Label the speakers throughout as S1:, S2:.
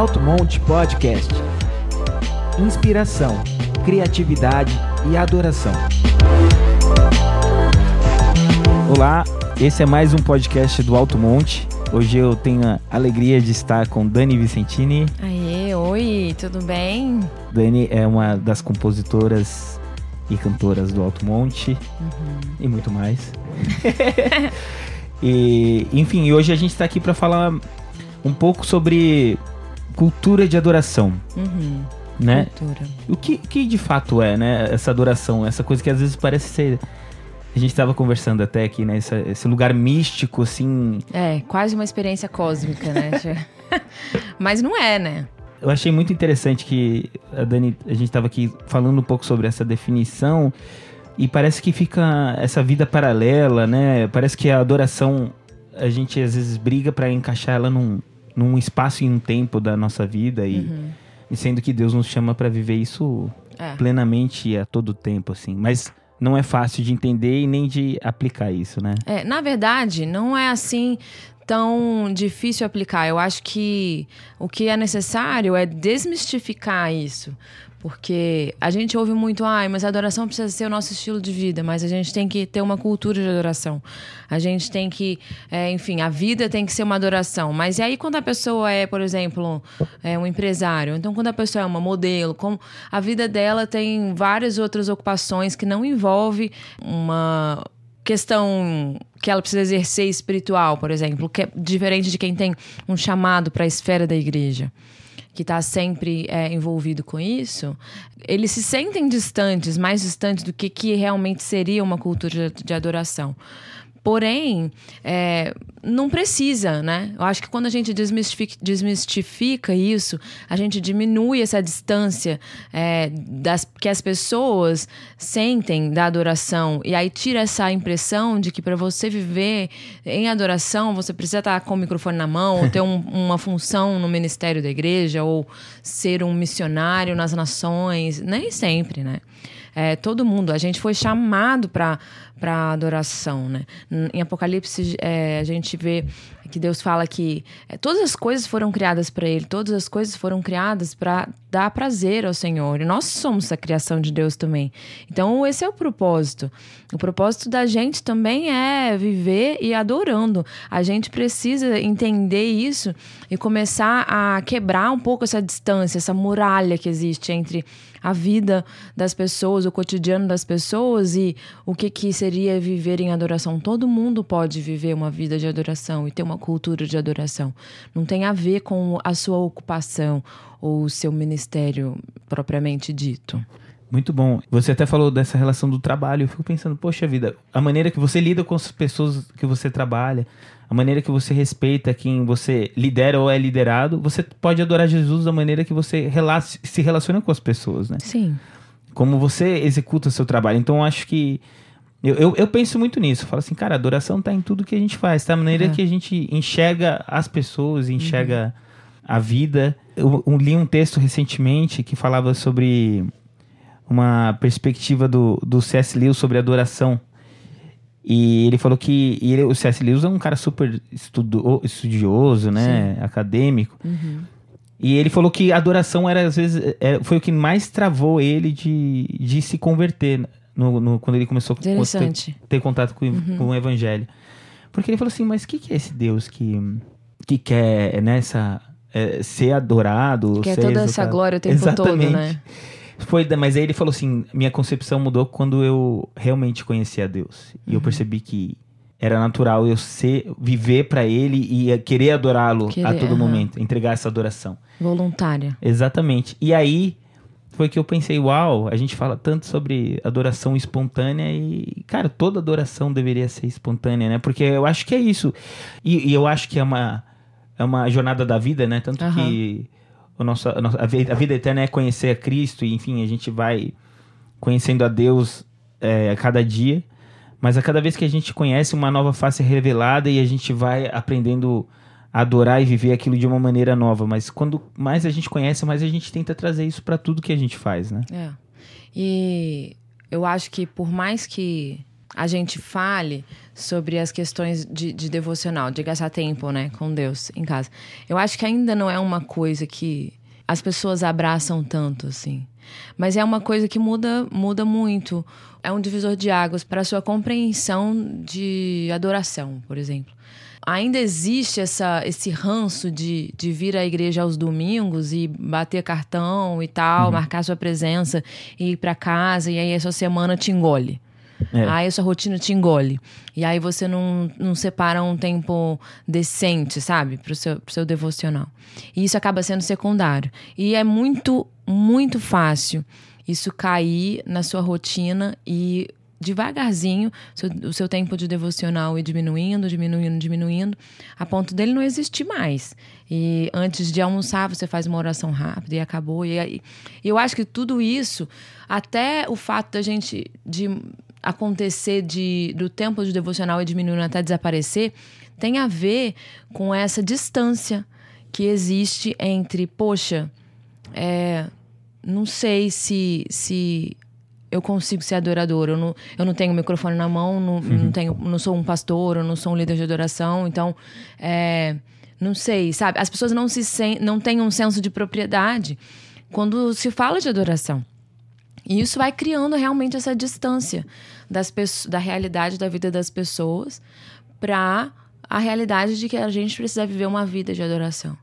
S1: Alto Monte Podcast. Inspiração, criatividade e adoração. Olá, esse é mais um podcast do Alto Monte. Hoje eu tenho a alegria de estar com Dani Vicentini.
S2: Aê, oi, tudo bem?
S1: Dani é uma das compositoras e cantoras do Alto Monte
S2: Uhum.
S1: e muito mais. e, enfim, hoje a gente está aqui para falar um pouco sobre cultura de adoração,
S2: Uhum.
S1: né?
S2: Cultura.
S1: O que, que de fato é, né? Essa adoração, essa coisa que às vezes parece ser. A gente estava conversando até aqui, né? Essa- esse lugar místico, assim.
S2: É, quase uma experiência cósmica, né? Mas não é, né?
S1: Eu achei muito interessante que a Dani, a gente estava aqui falando um pouco sobre essa definição e parece que fica essa vida paralela, né? Parece que a adoração a gente às vezes briga para encaixar ela num, num espaço e um tempo da nossa vida e, e sendo que Deus nos chama para viver isso
S2: É.
S1: plenamente a todo tempo, assim. Mas não é fácil de entender e nem de aplicar isso, né?
S2: É, na verdade, não é assim tão difícil aplicar. Eu acho que o que é necessário é desmistificar isso. Porque a gente ouve muito, ai, mas a adoração precisa ser o nosso estilo de vida, mas a gente tem que ter uma cultura de adoração. A gente tem que, é, enfim, a vida tem que ser uma adoração. Mas e aí quando a pessoa é, por exemplo, é um empresário, então quando a pessoa é uma modelo, como a vida dela tem várias outras ocupações que não envolve uma questão que ela precisa exercer espiritual, por exemplo, que é diferente de quem tem um chamado para a esfera da igreja, que está sempre é, envolvido com isso, eles se sentem distantes, mais distantes do que, que realmente seria uma cultura de, de adoração. Porém, é, não precisa, né? Eu acho que quando a gente desmistifica, desmistifica isso, a gente diminui essa distância é, das, que as pessoas sentem da adoração. E aí tira essa impressão de que para você viver em adoração, você precisa estar com o microfone na mão, ou ter um- uma função no ministério da igreja, ou ser um missionário nas nações. Nem sempre, né? É, todo mundo, a gente foi chamado para para adoração, né? Em Apocalipse é, a gente vê que Deus fala que é, todas as coisas foram criadas para Ele, todas as coisas foram criadas para dar prazer ao Senhor. E nós somos a criação de Deus também. Então esse é o propósito. O propósito da gente também é viver e adorando. A gente precisa entender isso e começar a quebrar um pouco essa distância, essa muralha que existe entre a vida das pessoas, o cotidiano das pessoas e o que, que seria viver em adoração. Todo mundo pode viver uma vida de adoração e ter uma cultura de adoração. Não tem a ver com a sua ocupação ou o seu ministério propriamente dito.
S1: Muito bom. Você até falou dessa relação do trabalho. Eu fico pensando, poxa vida, a maneira que você lida com as pessoas que você trabalha, a maneira que você respeita quem você lidera ou é liderado, você pode adorar Jesus da maneira que você se relaciona com as pessoas, né?
S2: Sim.
S1: Como você executa o seu trabalho. Então, eu acho que. Eu, eu, eu penso muito nisso. Eu falo assim, cara, adoração tá em tudo que a gente faz, tá? A maneira
S2: É.
S1: que a gente enxerga as pessoas, enxerga a vida. Eu, eu li um texto recentemente que falava sobre uma perspectiva do, do C.S. Lewis sobre adoração. E ele falou que ele- o C.S. Lewis é um cara super estudo, estudioso, né? Acadêmico.
S2: Uhum.
S1: E ele falou que a adoração era, às vezes, é, foi o que mais travou ele de, de se converter no, no- quando ele começou a ter, ter contato com, o- com o evangelho. Porque ele falou assim, mas o que, que é esse Deus que, que quer nessa ser adorado?
S2: Que é
S1: ser
S2: toda essa glória o tempo todo,
S1: Exatamente.
S2: né?
S1: Foi, mas aí ele falou assim, minha concepção mudou quando eu realmente conheci a Deus. E
S2: Uhum.
S1: eu percebi que era natural eu ser, viver pra ele e querer adorá-lo a todo
S2: aham.
S1: momento, entregar essa adoração.
S2: Voluntária.
S1: Exatamente. E aí foi que eu pensei, uau, a gente fala tanto sobre adoração espontânea e, cara, toda adoração deveria ser espontânea, né? Porque eu acho que é isso. E, e eu acho que é uma, é uma jornada da vida, né? Tanto
S2: Aham.
S1: que o nosso, a, nossa- a vida, a vida eterna é conhecer a Cristo e, enfim, a gente vai conhecendo a Deus é, a cada dia. Mas a cada vez que a gente conhece uma nova face revelada e a gente vai aprendendo adorar e viver aquilo de uma maneira nova. Mas quando mais a gente conhece, mais a gente tenta trazer isso para tudo que a gente faz, né?
S2: É. E eu acho que por mais que a gente fale sobre as questões de, de devocional, de gastar tempo, né, com Deus em casa. Eu acho que ainda não é uma coisa que as pessoas abraçam tanto, assim. Mas é uma coisa que muda, muda muito. É um divisor de águas para a sua compreensão de adoração, por exemplo. Ainda existe essa, esse ranço de, de vir à igreja aos domingos e bater cartão e tal, uhum. marcar sua presença e ir para casa, e aí essa semana te engole. É. Aí a sua rotina te engole. E aí você não, não separa um tempo decente, sabe? Pro seu, pro seu devocional. E isso acaba sendo secundário. E é muito, muito fácil isso cair na sua rotina e devagarzinho o seu tempo de devocional ir diminuindo, diminuindo, diminuindo, a ponto dele não existir mais. E antes de almoçar, você faz uma oração rápida e acabou. E, e eu acho que tudo isso, até o fato da gente de acontecer de, do tempo de devocional e diminuindo até desaparecer, tem a ver com essa distância que existe entre, poxa, é, não sei se, se eu consigo ser adorador. Eu não, eu não tenho microfone na mão, não, uhum. não, tenho, não sou um pastor, eu não sou um líder de adoração. Então, é, não sei, sabe? As pessoas não, se sen, não têm um senso de propriedade quando se fala de adoração. E isso vai criando realmente essa distância das da realidade da vida das pessoas para a realidade de que a gente precisa viver uma vida de adoração.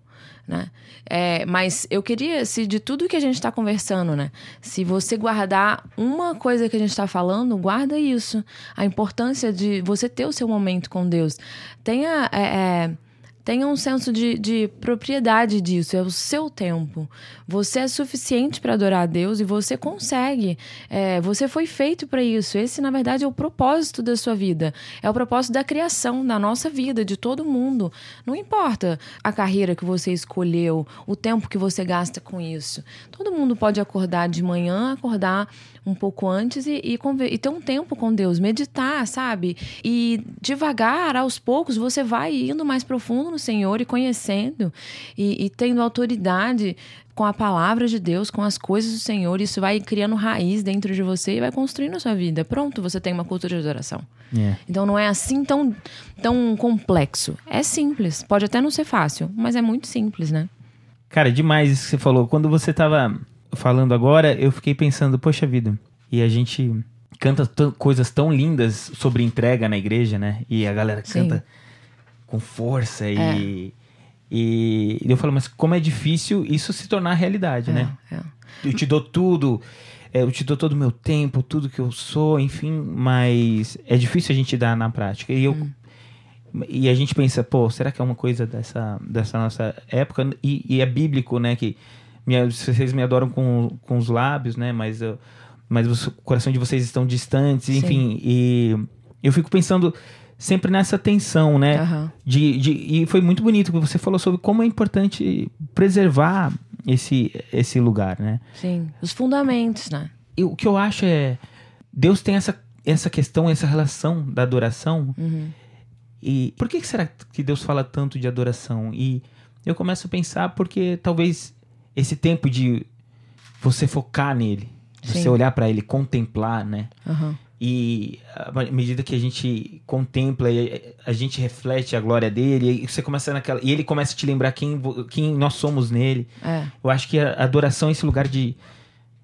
S2: Né? É, mas eu queria, se de tudo que a gente está conversando, né? Se você guardar uma coisa que a gente está falando, guarda isso. A importância de você ter o seu momento com Deus. Tenha. É, é, Tenha um senso de, de propriedade disso, é o seu tempo. Você é suficiente para adorar a Deus e você consegue. É, você foi feito para isso. Esse, na verdade, é o propósito da sua vida. É o propósito da criação, da nossa vida, de todo mundo. Não importa a carreira que você escolheu, o tempo que você gasta com isso. Todo mundo pode acordar de manhã, acordar um pouco antes e, e, e, ter um tempo com Deus, meditar, sabe? E devagar, aos poucos, você vai indo mais profundo no Senhor e conhecendo e, e tendo autoridade com a palavra de Deus, com as coisas do Senhor, isso vai criando raiz dentro de você e vai construindo a sua vida. Pronto, você tem uma cultura de adoração. Yeah. É. Então não é assim tão, tão complexo. É simples. Pode até não ser fácil, mas é muito simples, né?
S1: Cara, demais isso que você falou. Quando você tava falando agora, eu fiquei pensando, poxa vida, e a gente canta coisas tão lindas sobre entrega na igreja, né? E a galera canta Sim. Com força e, é. e eu falo, mas como é difícil isso se tornar realidade, é, né? É. Eu te dou tudo, eu te dou todo o meu tempo, tudo que eu sou, enfim, mas é difícil a gente dar na prática. E eu hum. e a gente pensa, pô, será que é uma coisa dessa, dessa nossa época? E, e é bíblico, né? Que me, vocês me adoram com, com os lábios, né? Mas, eu, mas o coração de vocês estão distantes, enfim. Sim. E eu fico pensando sempre nessa tensão, né? Uhum. De, de, e foi muito bonito que você falou sobre como é importante preservar esse, esse lugar, né?
S2: Sim, os fundamentos, né?
S1: E o que eu acho é. Deus tem essa, essa questão, essa relação da adoração. Uhum. E por que será que Deus fala tanto de adoração? E eu começo a pensar porque talvez esse tempo de você focar nele, Sim. você olhar para ele, contemplar, né? Uhum. E à medida que a gente contempla, a gente reflete a glória dele, e você começa naquela, e ele começa a te lembrar quem, quem nós somos nele. É. Eu acho que a adoração é esse lugar de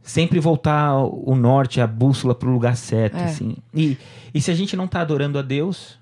S1: sempre voltar o norte, a bússola para o lugar certo, é. assim. E, e se a gente não está adorando a Deus,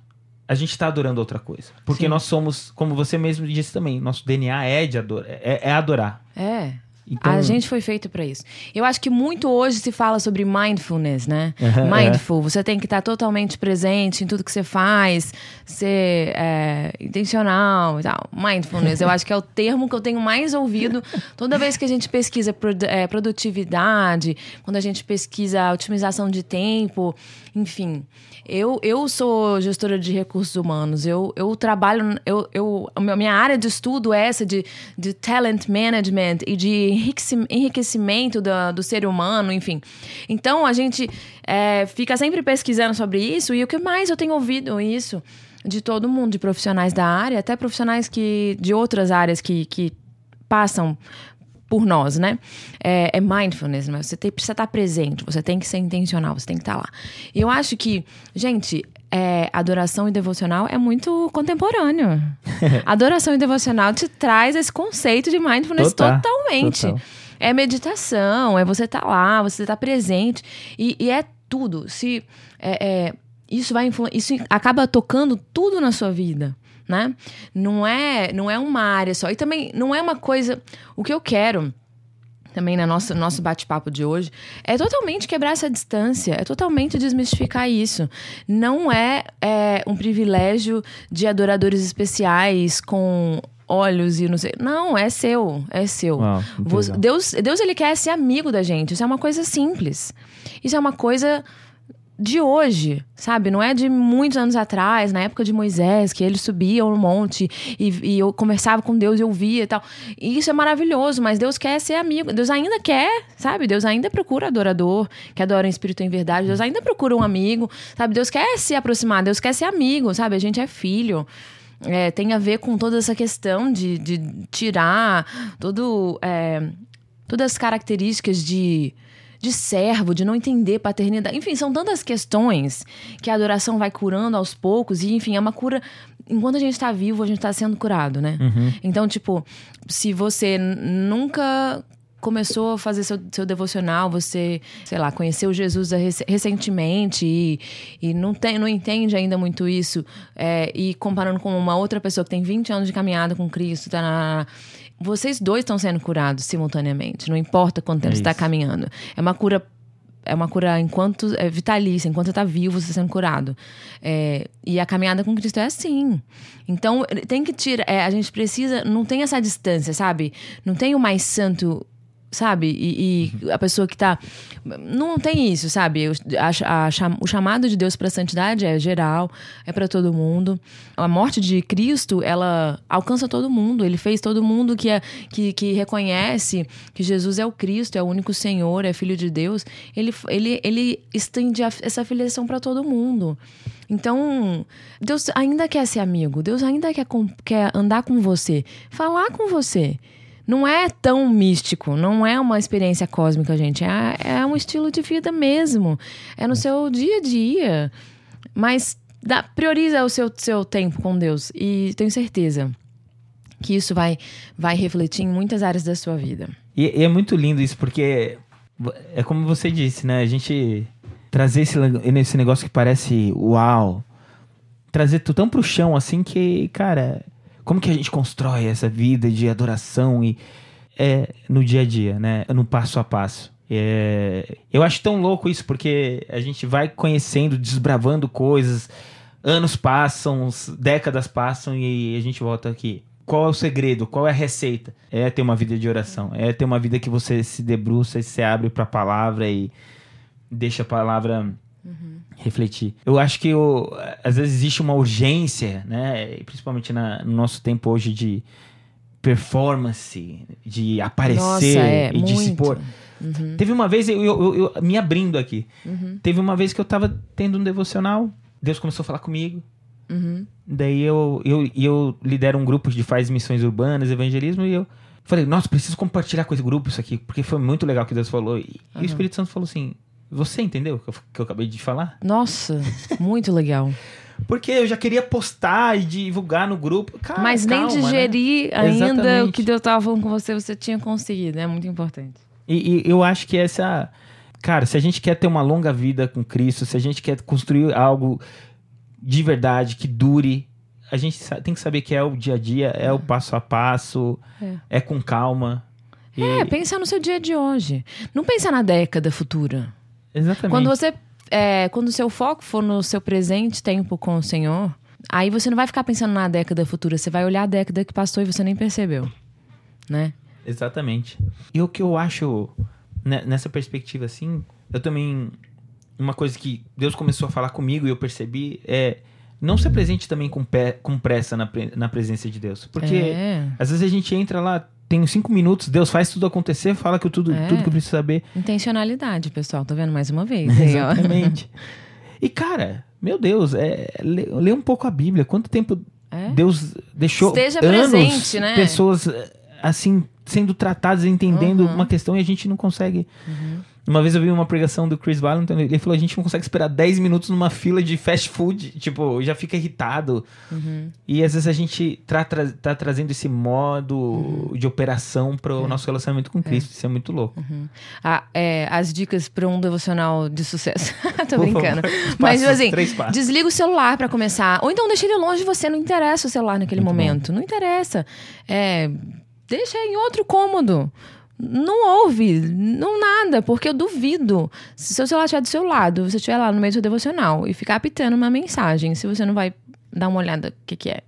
S1: a gente está adorando outra coisa. Porque Sim. nós somos, como você mesmo disse também, nosso DNA é de adorar, é, é adorar.
S2: É. Então... A gente foi feito para isso. Eu acho que muito hoje se fala sobre mindfulness, né? Uhum, Mindful, é. você tem que estar totalmente presente em tudo que você faz, ser é, intencional e tal. Mindfulness, eu acho que é o termo que eu tenho mais ouvido toda vez que a gente pesquisa é, produtividade, quando a gente pesquisa otimização de tempo, enfim. Eu, eu sou gestora de recursos humanos. Eu, eu trabalho. Eu, eu, a minha área de estudo é essa de, de talent management e de enriquecimento do, do ser humano, enfim. Então a gente é, fica sempre pesquisando sobre isso. E o que mais eu tenho ouvido isso de todo mundo, de profissionais da área, até profissionais que de outras áreas que, que passam por nós, né? É, é mindfulness, mas você tem, precisa estar presente, você tem que ser intencional, você tem que estar lá. E eu acho que, gente, é, adoração e devocional é muito contemporâneo. adoração e devocional te traz esse conceito de mindfulness
S1: Total,
S2: totalmente.
S1: total.
S2: É meditação, é você estar lá, você estar presente. E, e é tudo. Se é, é, isso vai influ- isso acaba tocando tudo na sua vida. Né? Não é, não é uma área só. E também não é uma coisa. O que eu quero também na nossa nosso bate-papo de hoje é totalmente quebrar essa distância, é totalmente desmistificar isso. Não é, é um privilégio de adoradores especiais com olhos e não sei. Não, é seu, é seu.
S1: Uau, legal.
S2: Deus, Deus ele quer ser amigo da gente. Isso é uma coisa simples. Isso é uma coisa de hoje, sabe? Não é de muitos anos atrás, na época de Moisés, que ele subia no monte e, e eu conversava com Deus e ouvia e tal. E isso é maravilhoso, mas Deus quer ser amigo. Deus ainda quer, sabe? Deus ainda procura adorador, que adora em espírito e em verdade. Deus ainda procura um amigo, sabe? Deus quer se aproximar, Deus quer ser amigo, sabe? A gente é filho. É, tem a ver com toda essa questão de, de tirar todo, é, todas as características de, de servo, de não entender paternidade. Enfim, são tantas questões que a adoração vai curando aos poucos. E, enfim, é uma cura. Enquanto a gente está vivo, a gente está sendo curado, né? Então, tipo, se você nunca começou a fazer seu, seu devocional, você, sei lá, conheceu Jesus rec- recentemente e, e não, tem, não entende ainda muito isso, é, e comparando com uma outra pessoa que tem 20 anos de caminhada com Cristo, tá, vocês dois estão sendo curados simultaneamente, não importa quanto tempo
S1: É
S2: você está caminhando. É uma cura é uma cura enquanto é vitalícia, enquanto você está vivo, você está sendo curado. É, e a caminhada com Cristo é assim. Então, tem que tirar. é, a gente precisa. Não tem essa distância, sabe? Não tem o mais santo. Sabe? E, e a pessoa que tá. Não tem isso, sabe? O, a- a cham- o chamado de Deus para santidade é geral, é para todo mundo. A morte de Cristo, ela alcança todo mundo. Ele fez todo mundo que, é, que, que reconhece que Jesus é o Cristo, é o único Senhor, é Filho de Deus. Ele, ele, ele estende a- essa filiação para todo mundo. Então, Deus ainda quer ser amigo, Deus ainda quer, quer andar com você, falar com você. Não é tão místico, não é uma experiência cósmica, gente. É, é um estilo de vida mesmo. É no seu dia a dia. Mas dá, prioriza o seu, seu tempo com Deus. E tenho certeza que isso vai, vai refletir em muitas áreas da sua vida.
S1: E, e é muito lindo isso, porque é como você disse, né? A gente trazer esse, esse negócio que parece uau, trazer tudo tão pro chão assim que, cara, como que a gente constrói essa vida de adoração e é no dia a dia, né? No passo a passo. É, eu acho tão louco isso, porque a gente vai conhecendo, desbravando coisas, anos passam, décadas passam e a gente volta aqui. Qual é o segredo? Qual é a receita? É ter uma vida de oração. É ter uma vida que você se debruça e se abre para a palavra e deixa a palavra refletir. Eu acho que o- às vezes existe uma urgência, né? Principalmente na- no nosso tempo hoje de performance, de aparecer
S2: Nossa, é,
S1: e de se
S2: muito.
S1: pôr. Teve uma vez, eu, eu- eu- me abrindo aqui,
S2: Uhum.
S1: teve uma vez que eu tava tendo um devocional, Deus começou a falar comigo.
S2: Uhum.
S1: Daí eu, eu, eu lidero um grupo de faz missões urbanas, evangelismo, e eu falei, nossa, preciso compartilhar com esse grupo isso aqui, porque foi muito legal que Deus falou. E, e o Espírito Santo falou assim: Você entendeu o que eu, que eu acabei de falar?
S2: Nossa, muito legal.
S1: Porque eu já queria postar e divulgar no grupo. Cara,
S2: Mas nem
S1: calma, né?
S2: digerir ainda o
S1: Exatamente.
S2: que Deus estava falando com você, você tinha conseguido. É muito importante.
S1: E, e eu acho que essa. Cara, se a gente quer ter uma longa vida com Cristo, se a gente quer construir algo de verdade, que dure, a gente tem que saber que é o dia a dia, é o passo a passo,
S2: É.
S1: é, com calma. E-
S2: É, pensa no seu dia de hoje. Não pensa na década futura.
S1: Exatamente.
S2: Quando você. É, quando o seu foco for no seu presente tempo com o Senhor, aí você não vai ficar pensando na década futura. Você vai olhar a década que passou e você nem percebeu. Né?
S1: Exatamente. E o que eu acho né, nessa perspectiva assim, eu também uma coisa que Deus começou a falar comigo e eu percebi é não se apresente também com, pé, com pressa na, pre- na presença de Deus. Porque
S2: É.
S1: às vezes a gente entra lá, uns cinco minutos, Deus faz tudo acontecer, fala que eu tudo,
S2: É.
S1: tudo que eu preciso saber.
S2: Intencionalidade, pessoal. Tá vendo mais uma vez?
S1: Exatamente. e cara, meu Deus, é, lê, lê um pouco a Bíblia. Quanto tempo
S2: É.
S1: Deus deixou
S2: Esteja
S1: anos
S2: presente, né?
S1: pessoas assim sendo tratados, entendendo uhum. uma questão e a gente não consegue. Uhum. Uma vez eu vi uma pregação do Chris Valentin, ele falou: a gente não consegue esperar 10 minutos numa fila de fast food, tipo, já fica irritado. Uhum. E às vezes a gente tá, tra tá trazendo esse modo uhum. de operação para o é. nosso relacionamento com Cristo. É. Isso é muito louco.
S2: Uhum. Ah, é, as dicas para um devocional de sucesso. Tô Por brincando. Mas assim, desliga o celular para começar. Ou então deixa ele longe de você, não interessa o celular naquele muito momento. Bom. Não interessa. É, deixa em outro cômodo não ouve, não nada, porque eu duvido. Se seu celular estiver do seu lado, você estiver lá no meio do seu devocional e ficar apitando uma mensagem, se você não vai dar uma olhada o que, que é.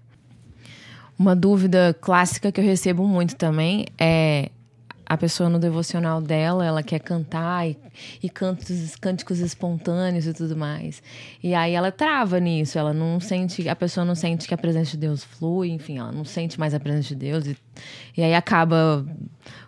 S2: Uma dúvida clássica que eu recebo muito também é a pessoa no devocional dela, ela quer cantar e, e cantos, cânticos espontâneos e tudo mais. E aí ela trava nisso, ela não sente, a pessoa não sente que a presença de Deus flui, enfim, ela não sente mais a presença de Deus. E, e aí acaba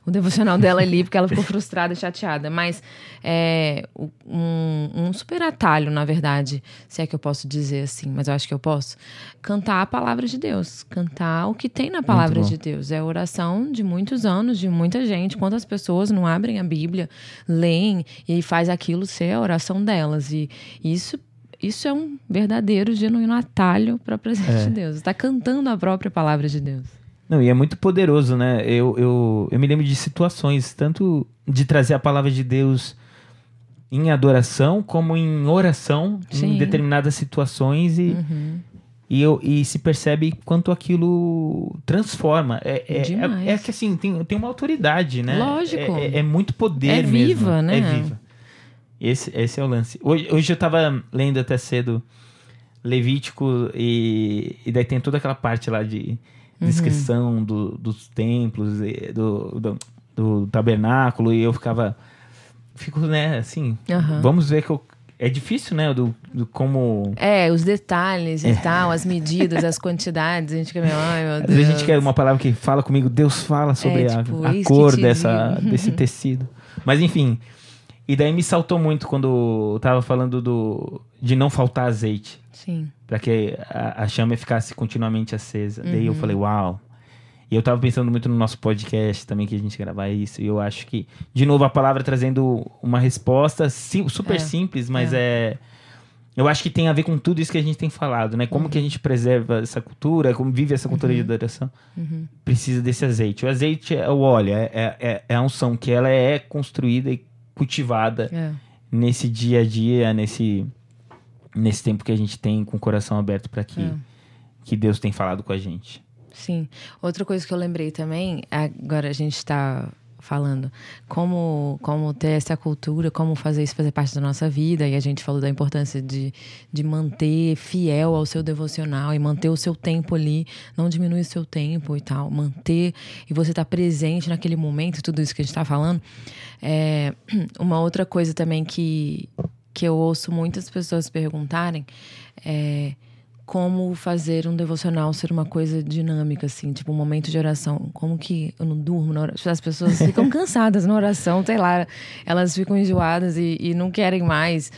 S2: o devocional dela ali, porque ela ficou frustrada e chateada. Mas é um, um, super atalho, na verdade, se é que eu posso dizer assim, mas eu acho que eu posso. Cantar a palavra de Deus. Cantar o que tem na palavra de Deus. É a oração de muitos anos, de muita gente. Quantas pessoas não abrem a Bíblia, leem e faz aquilo ser a oração delas. E isso isso é um verdadeiro, genuíno atalho para a presença é. de Deus. Está cantando a própria palavra de Deus.
S1: Não, e é muito poderoso, né? Eu, eu, eu me lembro de situações, tanto de trazer a palavra de Deus em adoração, como em oração, Sim. em determinadas situações, e, uhum. e, eu, e se percebe quanto aquilo transforma. É, é, é, é, que assim, tem, tem uma autoridade, né?
S2: Lógico.
S1: É, é, é muito poder é mesmo.
S2: viva, né?
S1: É viva. Esse, esse é o lance. Hoje, hoje eu tava lendo até cedo Levítico, e, e daí tem toda aquela parte lá de Uhum. descrição do, dos templos, do, do, do, tabernáculo, e eu ficava. Fico, né, assim. Uhum. Vamos ver que eu. É difícil, né? Do, do como.
S2: É, os detalhes e é. tal, as medidas, as quantidades. A gente quer, ai meu Deus. Às
S1: vezes a gente quer uma palavra que fala comigo, Deus fala sobre é, tipo, a, a cor dessa, desse tecido. Mas enfim. E daí me saltou muito quando eu tava falando do, de não faltar azeite.
S2: Sim.
S1: Para que a, a, chama ficasse continuamente acesa. Uhum. Daí eu uhum. falei, uau. E eu tava pensando muito no nosso podcast também, que a gente gravar isso. E eu acho que, de novo, a palavra trazendo uma resposta sim, super é. simples, mas é. é. Eu acho que tem a ver com tudo isso que a gente tem falado, né? Como uhum. que a gente preserva essa cultura, como vive essa cultura uhum. de adoração. Uhum. Precisa desse azeite. O azeite é o óleo, é, é, é, é a unção, que ela é construída e cultivada é. nesse dia a dia, nesse nesse tempo que a gente tem com o coração aberto para que, é. que Deus tem falado com a gente.
S2: Sim. Outra coisa que eu lembrei também, agora a gente está falando como, como ter essa cultura, como fazer isso fazer parte da nossa vida. E a gente falou da importância de, de manter fiel ao seu devocional e manter o seu tempo ali, não diminuir o seu tempo e tal, manter e você estar tá presente naquele momento, tudo isso que a gente está falando. É, uma outra coisa também que, que eu ouço muitas pessoas perguntarem é como fazer um devocional ser uma coisa dinâmica, assim, tipo um momento de oração. Como que eu não durmo na oração? As pessoas ficam cansadas na oração, sei lá, elas ficam enjoadas e, e não querem mais.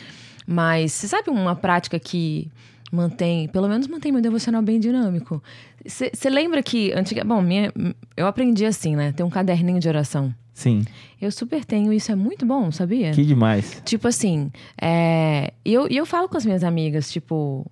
S2: Mas você sabe uma prática que mantém, pelo menos mantém meu devocional bem dinâmico? Você lembra que, antiga, bom, minha, eu aprendi assim, né? Ter um caderninho de oração.
S1: Sim.
S2: Eu super tenho, isso é muito bom, sabia?
S1: Que demais.
S2: Tipo assim, é, eu, eu falo com as minhas amigas, tipo,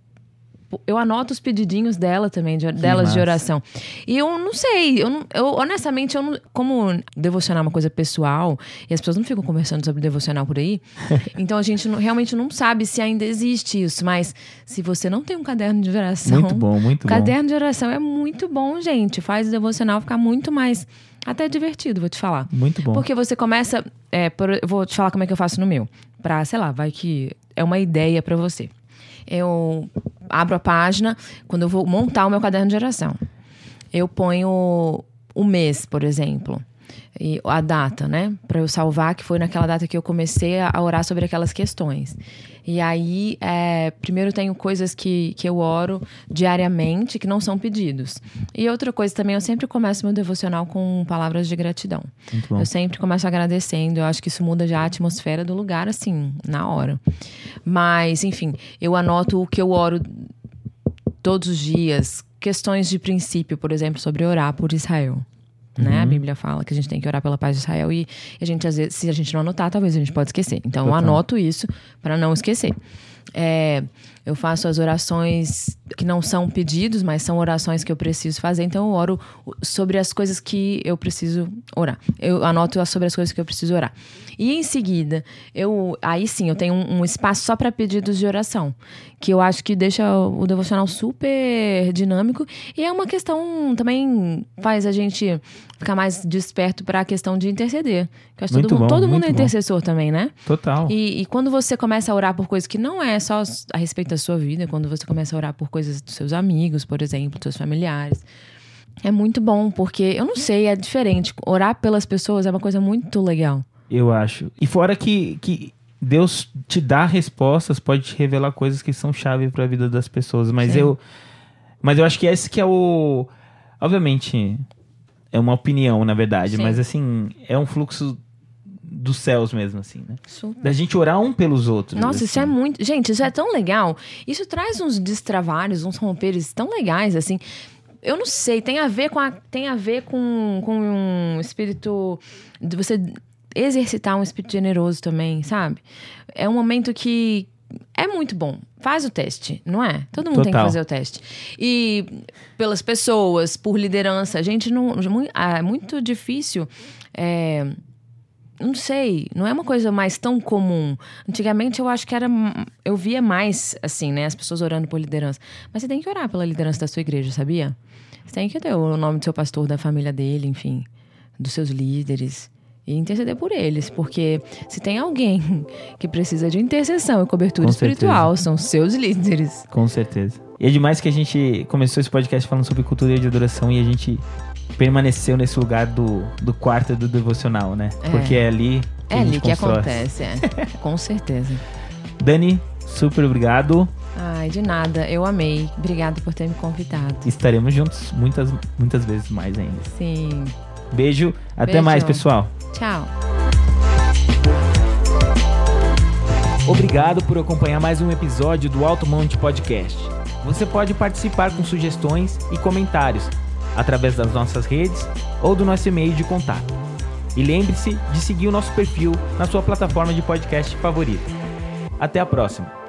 S2: eu anoto os pedidinhos dela também, de, delas massa. de oração. E eu não sei, eu, não, eu honestamente, eu não, como devocionar é uma coisa pessoal, e as pessoas não ficam conversando sobre devocional por aí, então a gente não, realmente não sabe se ainda existe isso. Mas se você não tem um caderno de oração.
S1: Muito bom, muito
S2: caderno bom. Caderno de oração é muito bom, gente. Faz o devocional ficar muito mais até divertido, vou te falar.
S1: Muito bom.
S2: Porque você começa. É, por, eu vou te falar como é que eu faço no meu. Pra, sei lá, vai que é uma ideia para você. Eu abro a página, quando eu vou montar o meu caderno de oração. Eu ponho o mês, por exemplo e a data, né? Para eu salvar, que foi naquela data que eu comecei a orar sobre aquelas questões. E aí, é, primeiro tenho coisas que, que eu oro diariamente, que não são pedidos. E outra coisa também, eu sempre começo meu devocional com palavras de gratidão. Eu sempre começo agradecendo, eu acho que isso muda já a atmosfera do lugar, assim, na hora. Mas, enfim, eu anoto o que eu oro todos os dias, questões de princípio, por exemplo, sobre orar por Israel né? A Bíblia fala que a gente tem que orar pela paz de Israel e a gente, às vezes, se a gente não anotar, talvez a gente pode esquecer. Então, eu
S1: Total.
S2: anoto isso para não esquecer. É, eu faço as orações que não são pedidos, mas são orações que eu preciso fazer. Então, eu oro sobre as coisas que eu preciso orar. Eu anoto sobre as coisas que eu preciso orar. E em seguida, eu aí sim, eu tenho um, um espaço só para pedidos de oração, que eu acho que deixa o devocional super dinâmico e é uma questão também faz a gente ficar mais desperto para a questão de interceder. Que eu acho
S1: Muito
S2: todo, mundo-
S1: bom,
S2: todo mundo é
S1: bom.
S2: intercessor também, né?
S1: Total.
S2: E, e quando você começa a orar por coisas que não é só a respeito da sua vida, quando você começa a orar por coisas dos seus amigos, por exemplo, dos seus familiares, é muito bom, porque eu não sei, é diferente. Orar pelas pessoas é uma coisa muito legal.
S1: Eu acho. E fora que, que Deus te dá respostas, pode te revelar coisas que são chave para a vida das pessoas. Mas
S2: Sim.
S1: eu, mas eu acho que esse que é o, obviamente, é uma opinião na verdade,
S2: Sim.
S1: mas assim é um fluxo dos céus mesmo, assim, né?
S2: Super.
S1: Da gente orar um pelos outros.
S2: Nossa,
S1: assim.
S2: isso é muito. Gente, isso é tão legal. Isso traz uns destravalhos, uns romperes tão legais, assim. Eu não sei, tem a ver com a, tem a ver com, com um espírito de você exercitar um espírito generoso também, sabe? É um momento que é muito bom. Faz o teste, não é? Todo mundo tem que
S1: Total.
S2: fazer o teste. E pelas pessoas, por liderança, a gente não. mu- ah, É muito difícil. é, não sei, não é uma coisa mais tão comum. Antigamente eu acho que era. Eu via mais, assim, né? As pessoas orando por liderança. Mas você tem que orar pela liderança da sua igreja, sabia? Você tem que ter o nome do seu pastor, da família dele, enfim, dos seus líderes. E interceder por eles. Porque se tem alguém que precisa de intercessão e cobertura
S1: Com
S2: espiritual, são seus líderes.
S1: Com certeza. E é demais que a gente começou esse podcast falando sobre cultura de adoração e a gente permaneceu nesse lugar do, do quarto do devocional, né?
S2: É.
S1: Porque é ali que
S2: É ali que
S1: constrói.
S2: acontece, é. Com certeza.
S1: Dani, super obrigado.
S2: Ai, de nada. Eu amei. Obrigada por ter me convidado.
S1: Estaremos juntos muitas, muitas vezes mais ainda.
S2: Sim.
S1: Beijo, até
S2: Beijo.
S1: mais, pessoal.
S2: Tchau.
S1: Obrigado por acompanhar mais um episódio do Alto Monte Podcast. Você pode participar com sugestões e comentários através das nossas redes ou do nosso e-mail de contato. E lembre-se de seguir o nosso perfil na sua plataforma de podcast favorita. Até a próxima!